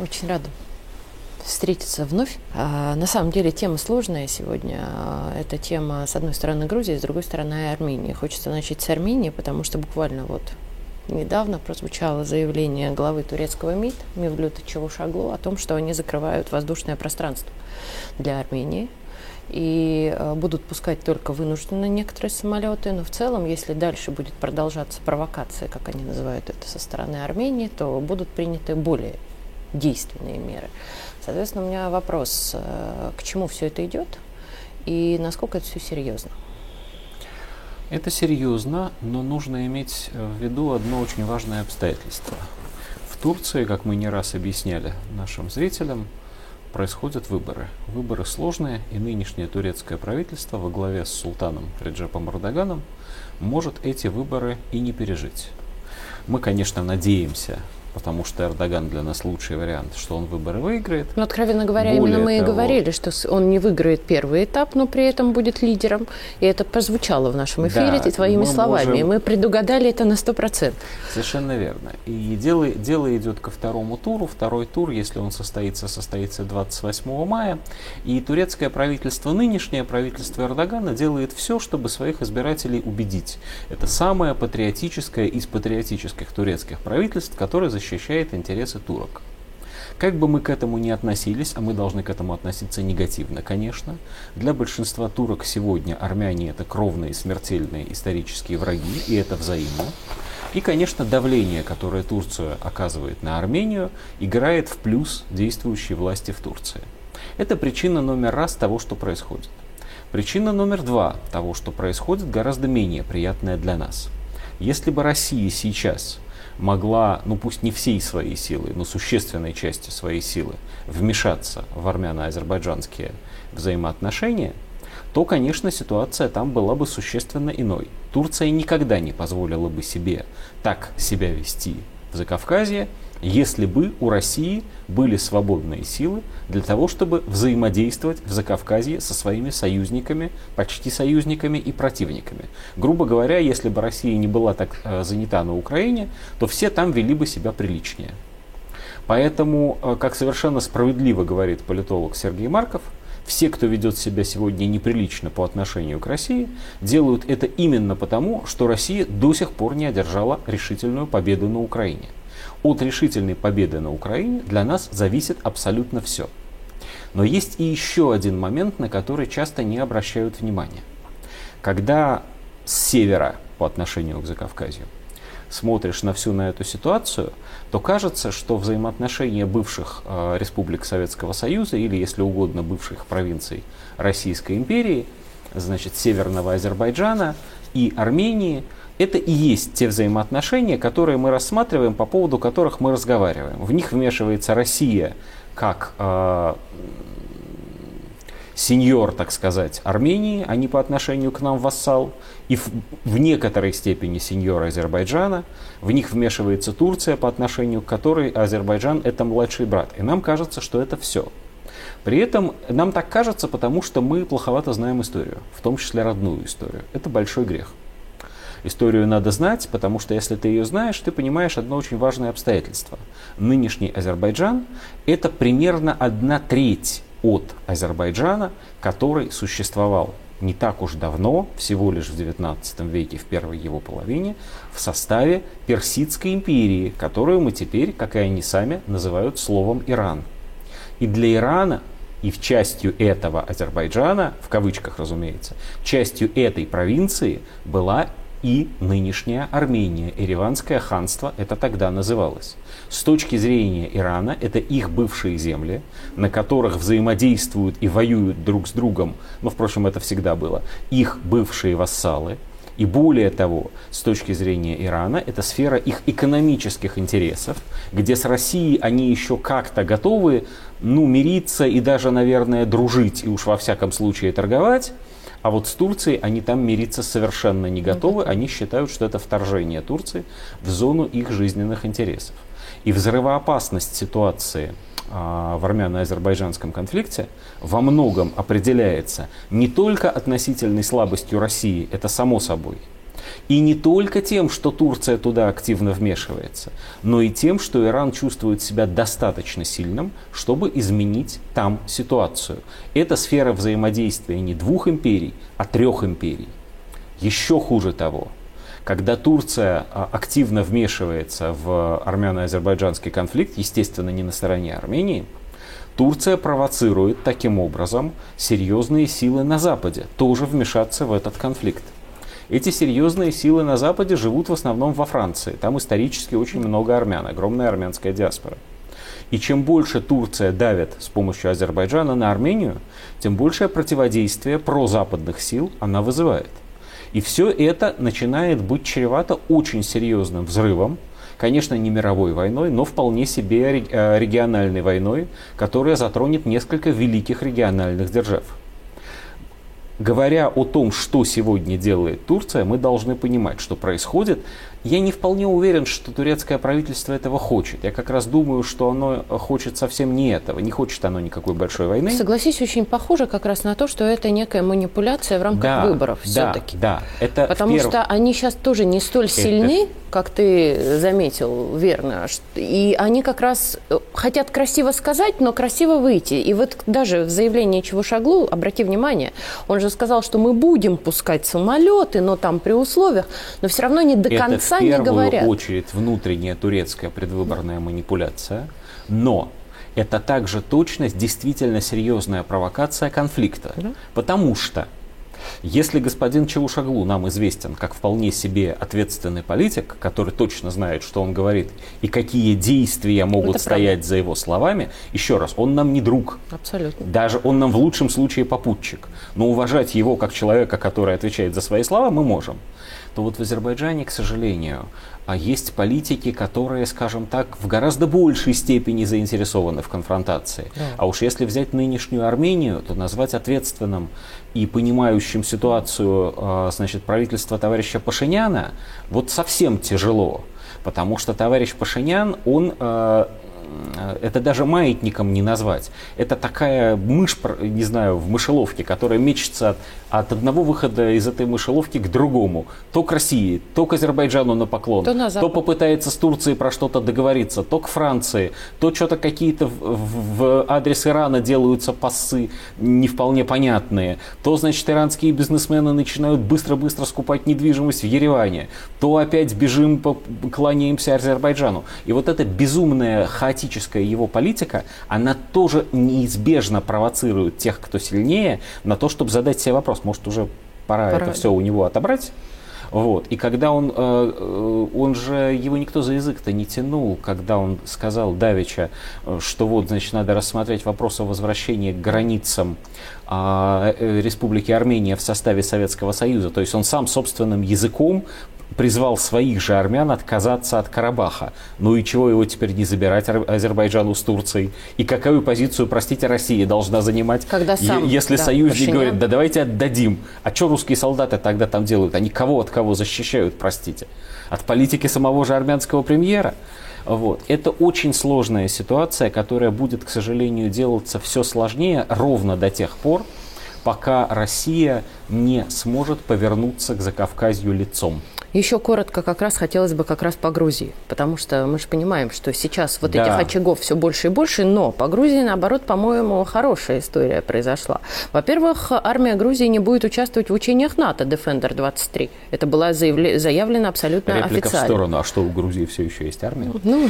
Очень рада встретиться вновь. А, на самом деле тема сложная сегодня. А, это тема, с одной стороны, Грузии, с другой стороны, Армении. Хочется начать с Армении, потому что буквально вот недавно прозвучало заявление главы турецкого МИД Мевлюта Чавушаглу о том, что они закрывают воздушное пространство для Армении и э, будут пускать только вынужденно некоторые самолеты, но в целом, если дальше будет продолжаться провокация, как они называют это, со стороны Армении, то будут приняты более действенные меры. Соответственно, у меня вопрос, э, к чему все это идет и насколько это все серьезно? Это серьезно, но нужно иметь в виду одно очень важное обстоятельство. В Турции, как мы не раз объясняли нашим зрителям, происходят выборы. Выборы сложные, и нынешнее турецкое правительство во главе с султаном Реджепом Эрдоганом может эти выборы и не пережить. Мы, конечно, надеемся, потому что Эрдоган для нас лучший вариант, что он выборы выиграет. Ну, откровенно говоря, Более именно мы того, и говорили, что он не выиграет первый этап, но при этом будет лидером. И это прозвучало в нашем эфире да, твоими словами. Можем... И мы предугадали это на 100%. Совершенно верно. И дело, дело идет ко второму туру. Второй тур, если он состоится, состоится 28 мая. И турецкое правительство, нынешнее правительство Эрдогана, делает все, чтобы своих избирателей убедить. Это самое патриотическое из патриотических турецких правительств, которое защищает интересы турок. Как бы мы к этому ни относились, а мы должны к этому относиться негативно, конечно, для большинства турок сегодня армяне это кровные, смертельные исторические враги, и это взаимно. И, конечно, давление, которое Турция оказывает на Армению, играет в плюс действующей власти в Турции. Это причина номер раз того, что происходит. Причина номер два того, что происходит, гораздо менее приятная для нас. Если бы Россия сейчас могла, ну пусть не всей своей силой, но существенной части своей силы вмешаться в армяно-азербайджанские взаимоотношения, то, конечно, ситуация там была бы существенно иной. Турция никогда не позволила бы себе так себя вести в Закавказье, если бы у России были свободные силы для того, чтобы взаимодействовать в Закавказье со своими союзниками, почти союзниками и противниками. Грубо говоря, если бы Россия не была так э, занята на Украине, то все там вели бы себя приличнее. Поэтому, э, как совершенно справедливо говорит политолог Сергей Марков, все, кто ведет себя сегодня неприлично по отношению к России, делают это именно потому, что Россия до сих пор не одержала решительную победу на Украине. От решительной победы на Украине для нас зависит абсолютно все. Но есть и еще один момент, на который часто не обращают внимания. Когда с севера по отношению к Закавказью смотришь на всю на эту ситуацию, то кажется, что взаимоотношения бывших э, республик Советского Союза или, если угодно, бывших провинций Российской империи, значит, Северного Азербайджана и Армении – это и есть те взаимоотношения, которые мы рассматриваем, по поводу которых мы разговариваем. В них вмешивается Россия как э, сеньор, так сказать, Армении, а не по отношению к нам вассал, и в, в некоторой степени сеньор Азербайджана. В них вмешивается Турция, по отношению к которой Азербайджан это младший брат. И нам кажется, что это все. При этом нам так кажется, потому что мы плоховато знаем историю, в том числе родную историю. Это большой грех. Историю надо знать, потому что если ты ее знаешь, ты понимаешь одно очень важное обстоятельство. Нынешний Азербайджан – это примерно одна треть от Азербайджана, который существовал не так уж давно, всего лишь в XIX веке, в первой его половине, в составе Персидской империи, которую мы теперь, как и они сами, называют словом Иран. И для Ирана и в частью этого Азербайджана, в кавычках разумеется, частью этой провинции была и нынешняя Армения. Ереванское ханство это тогда называлось. С точки зрения Ирана, это их бывшие земли, на которых взаимодействуют и воюют друг с другом, но, впрочем, это всегда было, их бывшие вассалы, и более того, с точки зрения Ирана, это сфера их экономических интересов, где с Россией они еще как-то готовы ну, мириться и даже, наверное, дружить, и уж во всяком случае торговать, а вот с Турцией они там мириться совершенно не готовы. Они считают, что это вторжение Турции в зону их жизненных интересов. И взрывоопасность ситуации а, в армяно-азербайджанском конфликте во многом определяется не только относительной слабостью России, это само собой, И не только тем, что Турция туда активно вмешивается, но и тем, что Иран чувствует себя достаточно сильным, чтобы изменить там ситуацию. Это сфера взаимодействия не двух империй, а трех империй. Еще хуже того, когда Турция а, активно вмешивается в армяно-азербайджанский конфликт, естественно, не на стороне Армении, Турция провоцирует таким образом серьезные силы на Западе тоже вмешаться в этот конфликт. Эти серьезные силы на Западе живут в основном во Франции. Там исторически очень много армян, огромная армянская диаспора. И чем больше Турция давит с помощью Азербайджана на Армению, тем большее противодействие прозападных сил она вызывает. И все это начинает быть чревато очень серьезным взрывом, конечно, не мировой войной, но вполне себе э, региональной войной, которая затронет несколько великих региональных держав. Говоря о том, что сегодня делает Турция, мы должны понимать, что происходит я не вполне уверен, что турецкое правительство этого хочет. Я как раз думаю, что оно хочет совсем не этого. Не хочет оно никакой большой войны. Согласись, очень похоже как раз на то, что это некая манипуляция в рамках да, выборов да, все-таки. Да, это Потому перв... что они сейчас тоже не столь это... как ты заметил, верно. И они как раз э, хотят красиво сказать, но красиво выйти. И вот даже в заявлении Чевушаглу, обрати внимание, он же сказал, что мы будем пускать самолеты, но там при условиях, но все равно не до это конца в первую говорят. очередь внутренняя турецкая предвыборная манипуляция, но это также точность действительно серьезная провокация конфликта. Да. Потому что если господин Чавушаглу нам известен как вполне себе ответственный политик, который точно знает, что он говорит и какие действия могут Это стоять правда. за его словами, еще раз, он нам не друг. Абсолютно. Даже он нам в лучшем случае попутчик. Но уважать его как человека, который отвечает за свои слова, мы можем то вот в Азербайджане, к сожалению, а есть политики, которые, скажем так, в гораздо большей степени заинтересованы в конфронтации. Да. А уж если взять нынешнюю Армению, то назвать ответственным и понимающим ситуацию а, значит, правительства товарища Пашиняна вот совсем тяжело. Потому что товарищ Пашинян, он а, это даже маятником не назвать. Это такая мышь, не знаю, в мышеловке, которая мечется от, от одного выхода из этой мышеловки к другому. То к России, то к Азербайджану на поклон, то, то попытается с Турцией про что-то договориться, то к Франции, то что-то какие-то в, в, в адрес Ирана делаются пасы не вполне понятные, то, значит, иранские бизнесмены начинают быстро-быстро скупать недвижимость в Ереване, то опять бежим, кланяемся Азербайджану. И вот эта безумная хаотичная классическая его политика, она тоже неизбежно провоцирует тех, кто сильнее, на то, чтобы задать себе вопрос, может уже пора, пора. это все у него отобрать? Вот. И когда он, э, э, он же, его никто за язык-то не тянул, когда он сказал Давича, э, что вот, значит, надо рассмотреть вопрос о возвращении к границам а, Республики Армения в составе Советского Союза. То есть он сам собственным языком призвал своих же армян отказаться от Карабаха. Ну и чего его теперь не забирать Азербайджану с Турцией? И какую позицию, простите, Россия должна занимать, Когда сам, если да, союзник Пашинян. говорит, да давайте отдадим. А что русские солдаты тогда там делают? Они кого от кого защищают, простите? От политики самого же армянского премьера? Вот. Это очень сложная ситуация, которая будет, к сожалению, делаться все сложнее ровно до тех пор, пока Россия не сможет повернуться к Закавказью лицом. Еще коротко как раз хотелось бы как раз по Грузии, потому что мы же понимаем, что сейчас вот да. этих очагов все больше и больше, но по Грузии, наоборот, по-моему, хорошая история произошла. Во-первых, армия Грузии не будет участвовать в учениях НАТО Defender 23. Это было заявле- заявлено абсолютно Реплика официально. в сторону. А что, у Грузии все еще есть армия? Ну,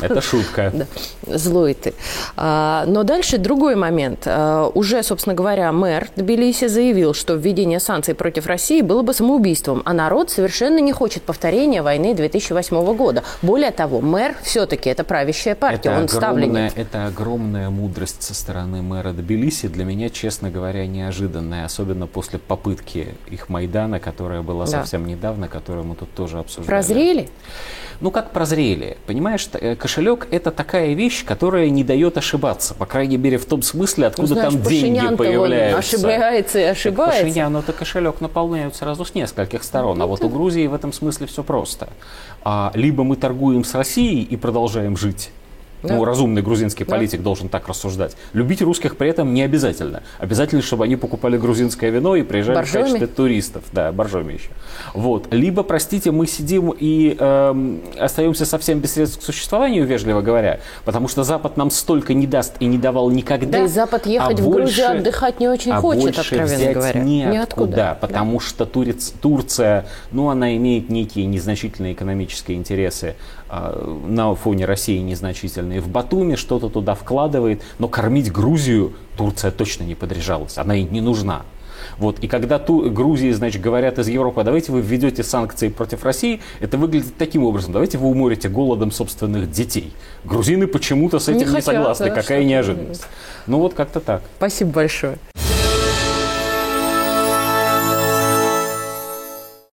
это шутка. Да. Злой ты. А, но дальше другой момент. А, уже, собственно говоря, мэр Тбилиси заявил, что введение санкций против России было бы самоубийством, а народ совершенно совершенно не хочет повторения войны 2008 года. Более того, мэр все-таки это правящая партия, это он ставленник. Это огромная мудрость со стороны мэра Тбилиси, для меня, честно говоря, неожиданная, особенно после попытки их Майдана, которая была да. совсем недавно, которую мы тут тоже обсуждали. Прозрели? Ну, как прозрели? Понимаешь, э, кошелек – это такая вещь, которая не дает ошибаться. По крайней мере, в том смысле, откуда ну, знаешь, там деньги появляются. ошибается и ошибается. Пашиняну-то кошелек наполняют сразу с нескольких сторон. А вот у Грузии в этом смысле все просто. А, либо мы торгуем с Россией и продолжаем жить, Да. Ну, разумный грузинский да. политик должен так рассуждать. Любить русских при этом не обязательно. Обязательно, чтобы они покупали грузинское вино и приезжали боржоми. в качестве туристов. Да, боржоми еще. Вот. Либо, простите, мы сидим и э, остаемся совсем без средств к существованию, вежливо говоря, потому что Запад нам столько не даст и не давал никогда. Да и Запад ехать а в больше, Грузию отдыхать не очень а хочет, больше откровенно взять говоря. Неоткуда, Ниоткуда. потому да. что Турец, Турция, ну, она имеет некие незначительные экономические интересы на фоне России незначительные в Батуми что-то туда вкладывает, но кормить Грузию Турция точно не подряжалась, она ей не нужна. Вот. И когда ту, Грузии, значит, говорят из Европы, давайте вы введете санкции против России, это выглядит таким образом. Давайте вы уморите голодом собственных детей. Грузины почему-то с этим не, не хотят, согласны. Да, Какая неожиданность. Ну вот как-то так. Спасибо большое.